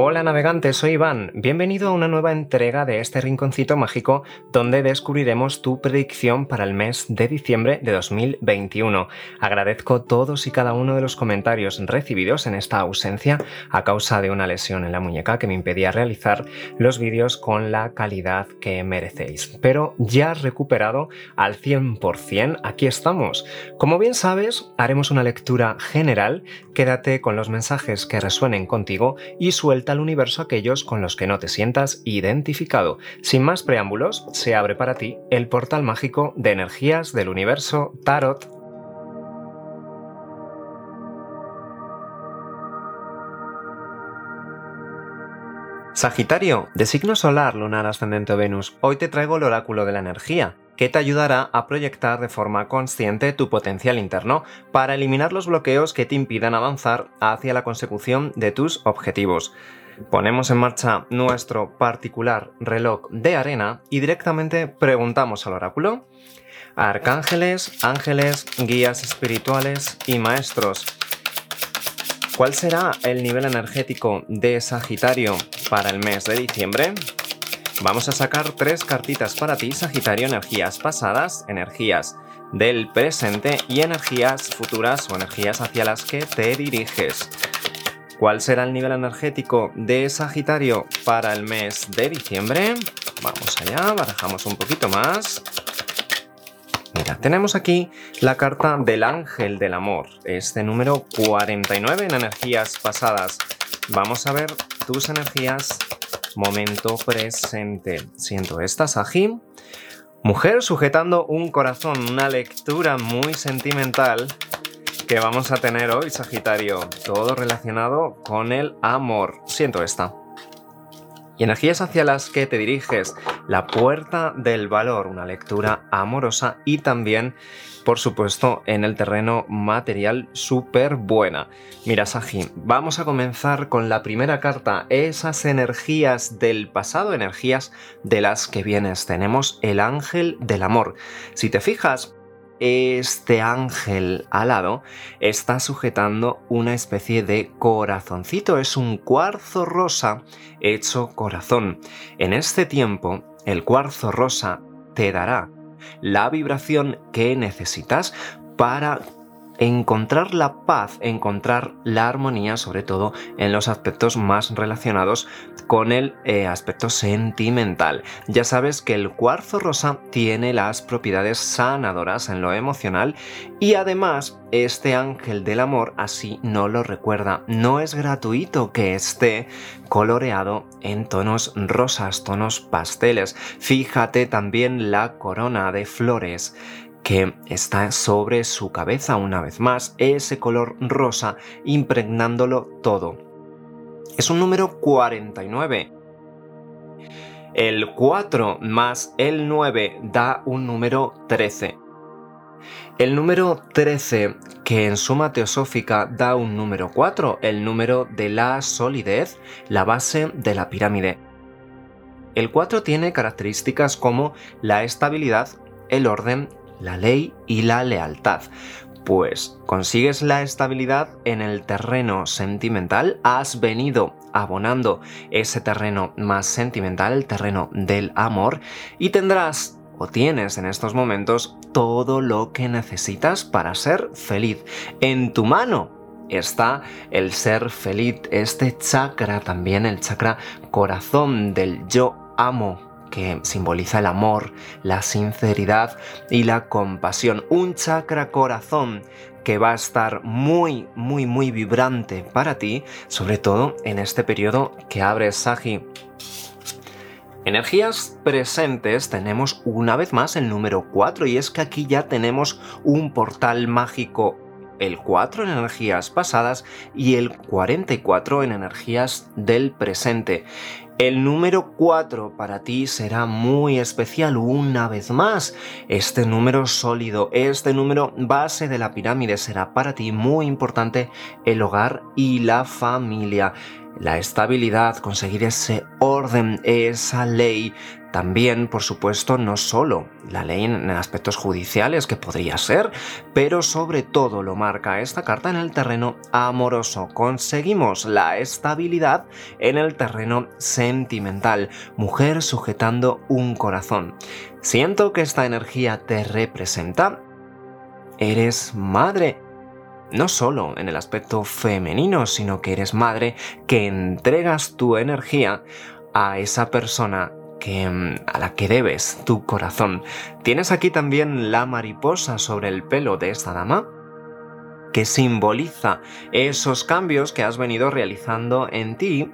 Hola navegantes, soy Iván. Bienvenido a una nueva entrega de este rinconcito mágico donde descubriremos tu predicción para el mes de diciembre de 2021. Agradezco todos y cada uno de los comentarios recibidos en esta ausencia a causa de una lesión en la muñeca que me impedía realizar los vídeos con la calidad que merecéis. Pero ya recuperado al 100%, aquí estamos. Como bien sabes, haremos una lectura general. Quédate con los mensajes que resuenen contigo y suelta al universo aquellos con los que no te sientas identificado. Sin más preámbulos, se abre para ti el portal mágico de energías del universo Tarot. Sagitario, de signo solar, lunar, ascendente Venus, hoy te traigo el oráculo de la energía que te ayudará a proyectar de forma consciente tu potencial interno para eliminar los bloqueos que te impidan avanzar hacia la consecución de tus objetivos. Ponemos en marcha nuestro particular reloj de arena y directamente preguntamos al oráculo. Arcángeles, ángeles, guías espirituales y maestros. ¿Cuál será el nivel energético de Sagitario para el mes de diciembre? Vamos a sacar tres cartitas para ti, Sagitario, energías pasadas, energías del presente y energías futuras o energías hacia las que te diriges. ¿Cuál será el nivel energético de Sagitario para el mes de diciembre? Vamos allá, barajamos un poquito más. Tenemos aquí la carta del ángel del amor, este número 49 en energías pasadas. Vamos a ver tus energías momento presente. Siento esta, Sahim. Mujer sujetando un corazón, una lectura muy sentimental que vamos a tener hoy, Sagitario. Todo relacionado con el amor. Siento esta. Y energías hacia las que te diriges. La puerta del valor, una lectura amorosa y también por supuesto, en el terreno material súper buena. Mira, Saji, vamos a comenzar con la primera carta, esas energías del pasado, energías de las que vienes. Tenemos el ángel del amor. Si te fijas, este ángel alado está sujetando una especie de corazoncito, es un cuarzo rosa hecho corazón. En este tiempo, el cuarzo rosa te dará la vibración que necesitas para encontrar la paz, encontrar la armonía, sobre todo en los aspectos más relacionados con el eh, aspecto sentimental. Ya sabes que el cuarzo rosa tiene las propiedades sanadoras en lo emocional y además este ángel del amor así no lo recuerda. No es gratuito que esté coloreado en tonos rosas, tonos pasteles. Fíjate también la corona de flores que está sobre su cabeza una vez más, ese color rosa impregnándolo todo. Es un número 49. El 4 más el 9 da un número 13. El número 13, que en suma teosófica da un número 4, el número de la solidez, la base de la pirámide. El 4 tiene características como la estabilidad, el orden, la ley y la lealtad. Pues consigues la estabilidad en el terreno sentimental, has venido abonando ese terreno más sentimental, el terreno del amor, y tendrás o tienes en estos momentos todo lo que necesitas para ser feliz. En tu mano está el ser feliz, este chakra también, el chakra corazón del yo amo que simboliza el amor, la sinceridad y la compasión. Un chakra corazón que va a estar muy, muy, muy vibrante para ti, sobre todo en este periodo que abre Sagi. Energías presentes tenemos una vez más el número 4 y es que aquí ya tenemos un portal mágico el 4 en energías pasadas y el 44 en energías del presente. El número 4 para ti será muy especial una vez más. Este número sólido, este número base de la pirámide será para ti muy importante el hogar y la familia. La estabilidad, conseguir ese orden, esa ley. También, por supuesto, no solo la ley en aspectos judiciales, que podría ser, pero sobre todo lo marca esta carta en el terreno amoroso. Conseguimos la estabilidad en el terreno sentimental. Mujer sujetando un corazón. Siento que esta energía te representa. Eres madre no solo en el aspecto femenino, sino que eres madre que entregas tu energía a esa persona que, mm, a la que debes tu corazón. Tienes aquí también la mariposa sobre el pelo de esta dama que simboliza esos cambios que has venido realizando en ti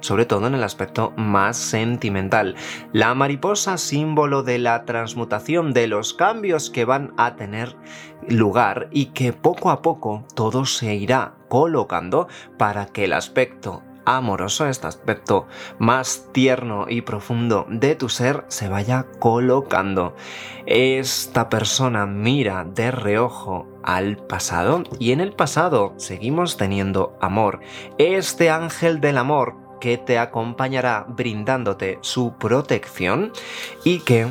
sobre todo en el aspecto más sentimental. La mariposa, símbolo de la transmutación, de los cambios que van a tener lugar y que poco a poco todo se irá colocando para que el aspecto amoroso, este aspecto más tierno y profundo de tu ser se vaya colocando. Esta persona mira de reojo al pasado y en el pasado seguimos teniendo amor. Este ángel del amor que te acompañará brindándote su protección y que,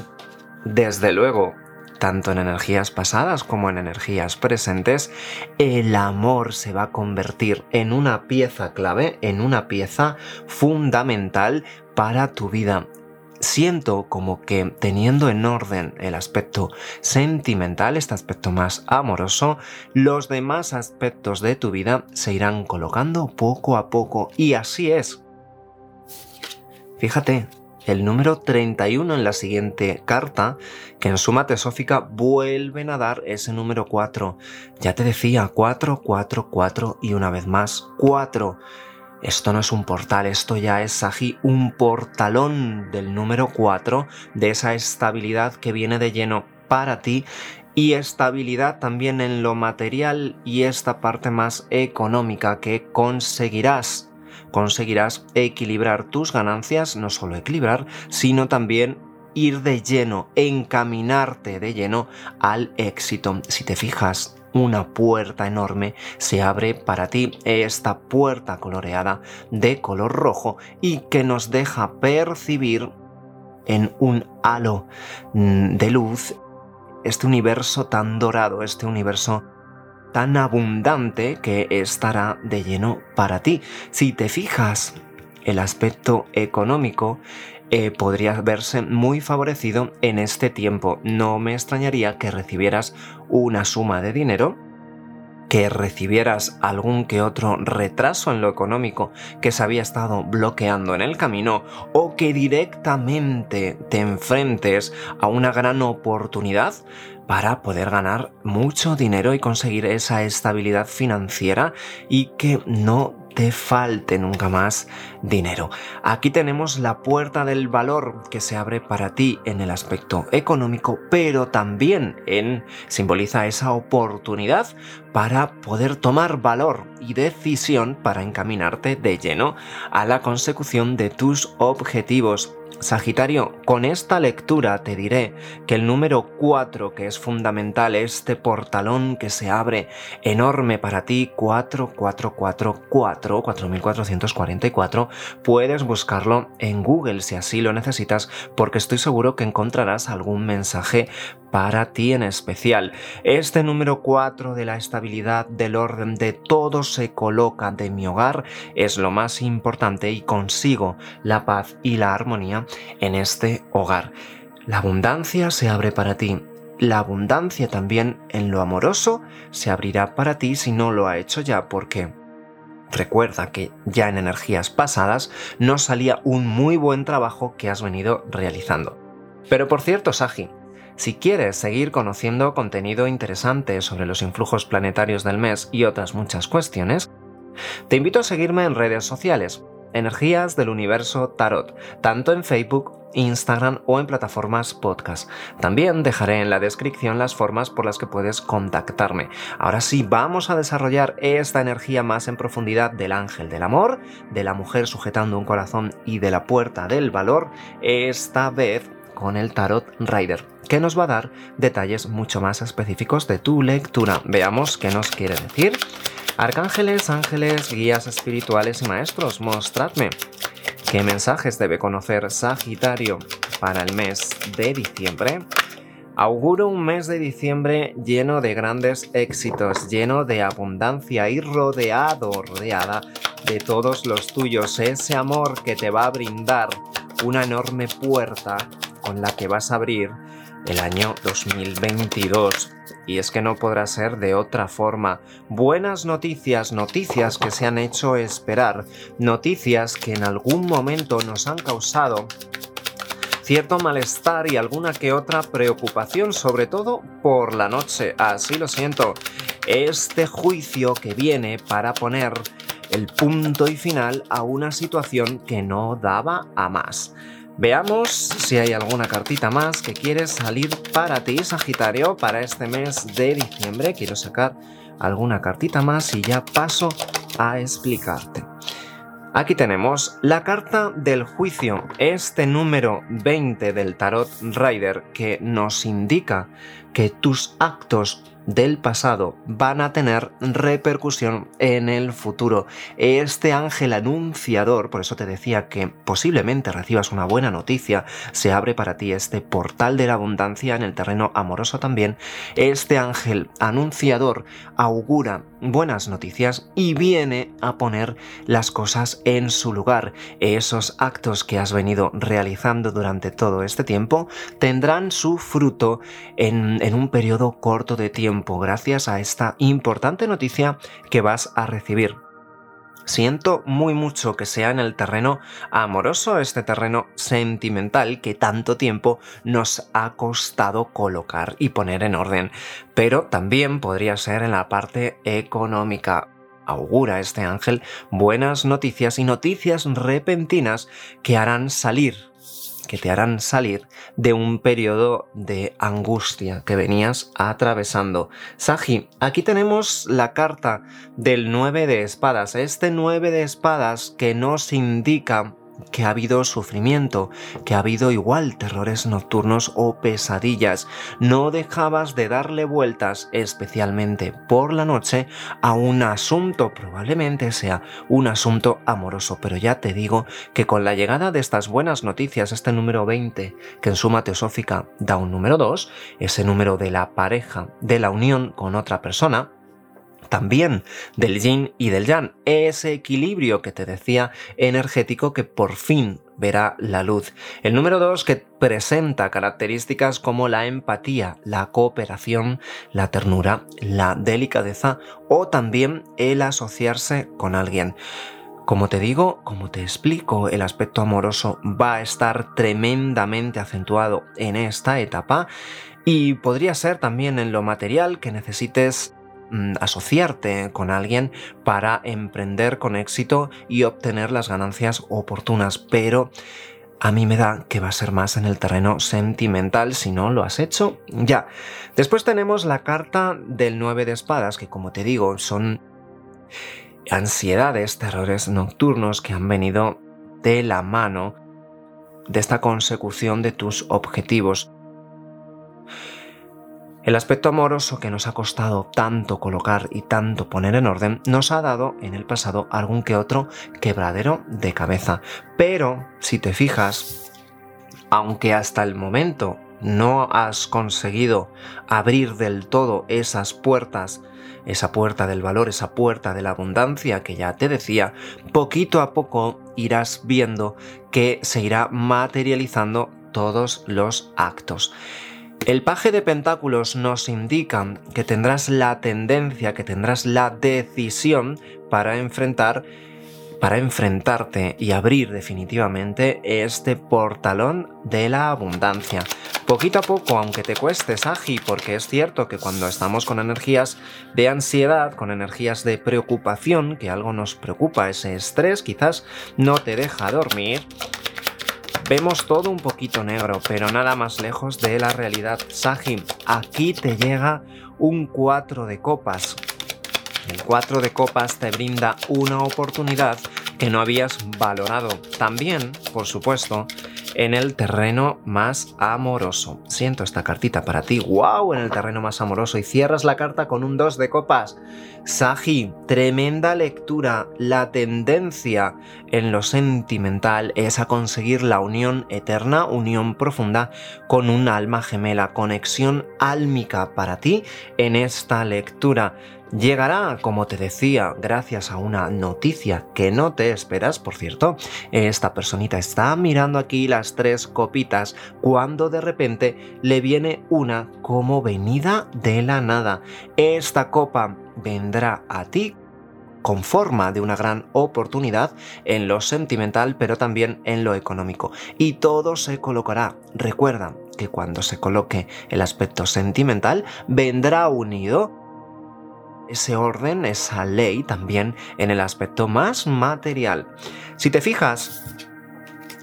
desde luego, tanto en energías pasadas como en energías presentes, el amor se va a convertir en una pieza clave, en una pieza fundamental para tu vida. Siento como que teniendo en orden el aspecto sentimental, este aspecto más amoroso, los demás aspectos de tu vida se irán colocando poco a poco y así es Fíjate, el número 31 en la siguiente carta, que en suma tesófica vuelven a dar ese número 4. Ya te decía, 4, 4, 4 y una vez más 4. Esto no es un portal, esto ya es aquí un portalón del número 4, de esa estabilidad que viene de lleno para ti y estabilidad también en lo material y esta parte más económica que conseguirás conseguirás equilibrar tus ganancias, no solo equilibrar, sino también ir de lleno, encaminarte de lleno al éxito. Si te fijas, una puerta enorme se abre para ti, esta puerta coloreada de color rojo y que nos deja percibir en un halo mm, de luz este universo tan dorado, este universo tan abundante que estará de lleno para ti. Si te fijas, el aspecto económico eh, podría verse muy favorecido en este tiempo. No me extrañaría que recibieras una suma de dinero que recibieras algún que otro retraso en lo económico que se había estado bloqueando en el camino o que directamente te enfrentes a una gran oportunidad para poder ganar mucho dinero y conseguir esa estabilidad financiera y que no te falte nunca más dinero. Aquí tenemos la puerta del valor que se abre para ti en el aspecto económico, pero también en simboliza esa oportunidad para poder tomar valor y decisión para encaminarte de lleno a la consecución de tus objetivos Sagitario, con esta lectura te diré que el número 4, que es fundamental, este portalón que se abre enorme para ti, 4444, 4444, puedes buscarlo en Google si así lo necesitas, porque estoy seguro que encontrarás algún mensaje para ti en especial. Este número 4 de la estabilidad, del orden, de todo se coloca de mi hogar es lo más importante y consigo la paz y la armonía en este hogar. La abundancia se abre para ti. La abundancia también en lo amoroso se abrirá para ti si no lo ha hecho ya porque Recuerda que ya en energías pasadas no salía un muy buen trabajo que has venido realizando. Pero por cierto, Sagi, si quieres seguir conociendo contenido interesante sobre los influjos planetarios del mes y otras muchas cuestiones, te invito a seguirme en redes sociales, Energías del Universo Tarot, tanto en Facebook, Instagram o en plataformas podcast. También dejaré en la descripción las formas por las que puedes contactarme. Ahora sí, vamos a desarrollar esta energía más en profundidad del ángel del amor, de la mujer sujetando un corazón y de la puerta del valor, esta vez con el Tarot Rider, que nos va a dar detalles mucho más específicos de tu lectura. Veamos qué nos quiere decir Arcángeles, ángeles, guías espirituales y maestros, mostradme qué mensajes debe conocer Sagitario para el mes de diciembre. Auguro un mes de diciembre lleno de grandes éxitos, lleno de abundancia y rodeado, rodeada de todos los tuyos, ese amor que te va a brindar una enorme puerta con la que vas a abrir el año 2022 y es que no podrá ser de otra forma. Buenas noticias, noticias que se han hecho esperar, noticias que en algún momento nos han causado cierto malestar y alguna que otra preocupación, sobre todo por la noche. Así lo siento. Este juicio que viene para poner el punto y final a una situación que no daba a más. Veamos si hay alguna cartita más que quieres salir para ti, Sagitario, para este mes de diciembre. Quiero sacar alguna cartita más y ya paso a explicarte. Aquí tenemos la carta del juicio, este número 20 del tarot Rider que nos indica que tus actos del pasado van a tener repercusión en el futuro. Este ángel anunciador, por eso te decía que posiblemente recibas una buena noticia, se abre para ti este portal de la abundancia en el terreno amoroso también. Este ángel anunciador augura buenas noticias y viene a poner las cosas en su lugar. Esos actos que has venido realizando durante todo este tiempo tendrán su fruto en, un periodo corto de tiempo gracias a esta importante noticia que vas a recibir. Siento muy mucho que sea en el terreno amoroso, este terreno sentimental que tanto tiempo nos ha costado colocar y poner en orden, pero también podría ser en la parte económica augura este ángel buenas noticias y noticias repentinas que harán salir que te harán salir de un periodo de angustia que venías atravesando. Sagi, aquí tenemos la carta del 9 de espadas. Este 9 de espadas que nos indica que ha habido sufrimiento, que ha habido igual terrores nocturnos o pesadillas. No dejabas de darle vueltas, especialmente por la noche, a un asunto, probablemente sea un asunto amoroso, pero ya te digo que con la llegada de estas buenas noticias, este número 20, que en suma teosófica da un número 2, ese número de la pareja, de la unión con otra persona, también del yin y del yang, ese equilibrio que te decía energético que por fin verá la luz. El número 2 que presenta características como la empatía, la cooperación, la ternura, la delicadeza o también el asociarse con alguien. Como te digo, como te explico, el aspecto amoroso va a estar tremendamente acentuado en esta etapa y podría ser también en lo material que necesites Mm, asociarte con alguien para emprender con éxito y obtener las ganancias oportunas, pero a mí me da que va a ser más en el terreno sentimental si no lo has hecho ya. Después tenemos la carta del 9 de espadas, que como te digo son ansiedades, terrores nocturnos que han venido de la mano de esta consecución de tus objetivos. El aspecto amoroso que nos ha costado tanto colocar y tanto poner en orden nos ha dado en el pasado algún que otro quebradero de cabeza. Pero, si te fijas, aunque hasta el momento no has conseguido abrir del todo esas puertas, esa puerta del valor, esa puerta de la abundancia que ya te decía, poquito a poco irás viendo que se irá materializando todos los actos. El paje de pentáculos nos indica que tendrás la tendencia, que tendrás la decisión para enfrentar para enfrentarte y abrir definitivamente este portalón de la abundancia. Poquito a poco, aunque te cueste, Sagi, porque es cierto que cuando estamos con energías de ansiedad, con energías de preocupación, que algo nos preocupa, ese estrés quizás no te deja dormir, Vemos todo un poquito negro, pero nada más lejos de la realidad. Sahim, aquí te llega un 4 de copas. El 4 de copas te brinda una oportunidad que no habías valorado. También, por supuesto, en el terreno más amoroso. Siento esta cartita para ti. ¡Wow! En el terreno más amoroso. Y cierras la carta con un 2 de copas. Saji, tremenda lectura. La tendencia en lo sentimental es a conseguir la unión eterna, unión profunda con un alma gemela, conexión álmica para ti en esta lectura. Llegará, como te decía, gracias a una noticia que no te esperas, por cierto. Esta personita está mirando aquí las tres copitas cuando de repente le viene una como venida de la nada. Esta copa vendrá a ti con forma de una gran oportunidad en lo sentimental, pero también en lo económico. Y todo se colocará. Recuerda que cuando se coloque el aspecto sentimental, vendrá unido ese orden, esa ley también en el aspecto más material. Si te fijas,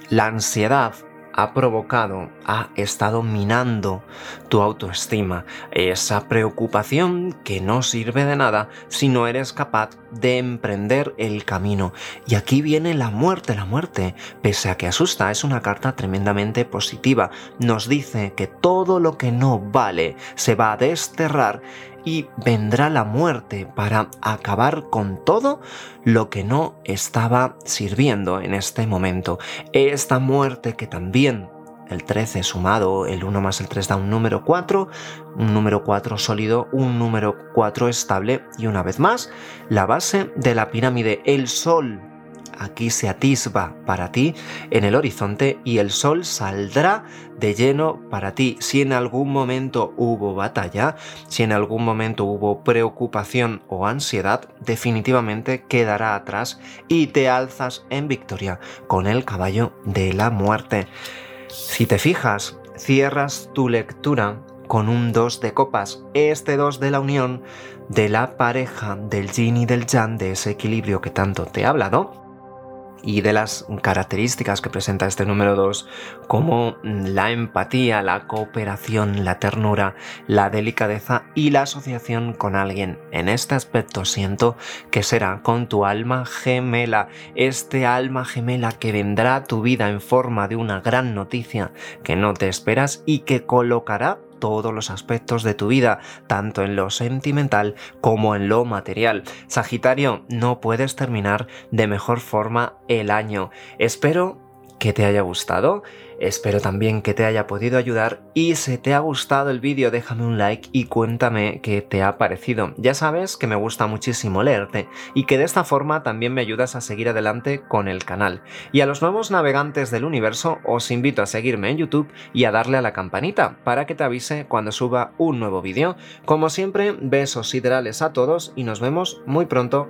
la ansiedad ha provocado, ha estado minando tu autoestima, esa preocupación que no sirve de nada si no eres capaz de emprender el camino. Y aquí viene la muerte, la muerte, pese a que asusta, es una carta tremendamente positiva. Nos dice que todo lo que no vale se va a desterrar y vendrá la muerte para acabar con todo lo que no estaba sirviendo en este momento. Esta muerte que también el 13 sumado, el 1 más el 3 da un número 4, un número 4 sólido, un número 4 estable y una vez más, la base de la pirámide, el sol aquí se atisba para ti en el horizonte y el sol saldrá de lleno para ti. Si en algún momento hubo batalla, si en algún momento hubo preocupación o ansiedad, definitivamente quedará atrás y te alzas en victoria con el caballo de la muerte. Si te fijas, cierras tu lectura con un 2 de copas, este 2 de la unión de la pareja del yin y del yang, de ese equilibrio que tanto te he hablado, y de las características que presenta este número 2, como la empatía, la cooperación, la ternura, la delicadeza y la asociación con alguien. En este aspecto siento que será con tu alma gemela, este alma gemela que vendrá a tu vida en forma de una gran noticia que no te esperas y que colocará todos los aspectos de tu vida, tanto en lo sentimental como en lo material. Sagitario, no puedes terminar de mejor forma el año. Espero que te haya gustado. Espero también que te haya podido ayudar y si te ha gustado el vídeo déjame un like y cuéntame qué te ha parecido. Ya sabes que me gusta muchísimo leerte y que de esta forma también me ayudas a seguir adelante con el canal. Y a los nuevos navegantes del universo os invito a seguirme en YouTube y a darle a la campanita para que te avise cuando suba un nuevo vídeo. Como siempre, besos siderales a todos y nos vemos muy pronto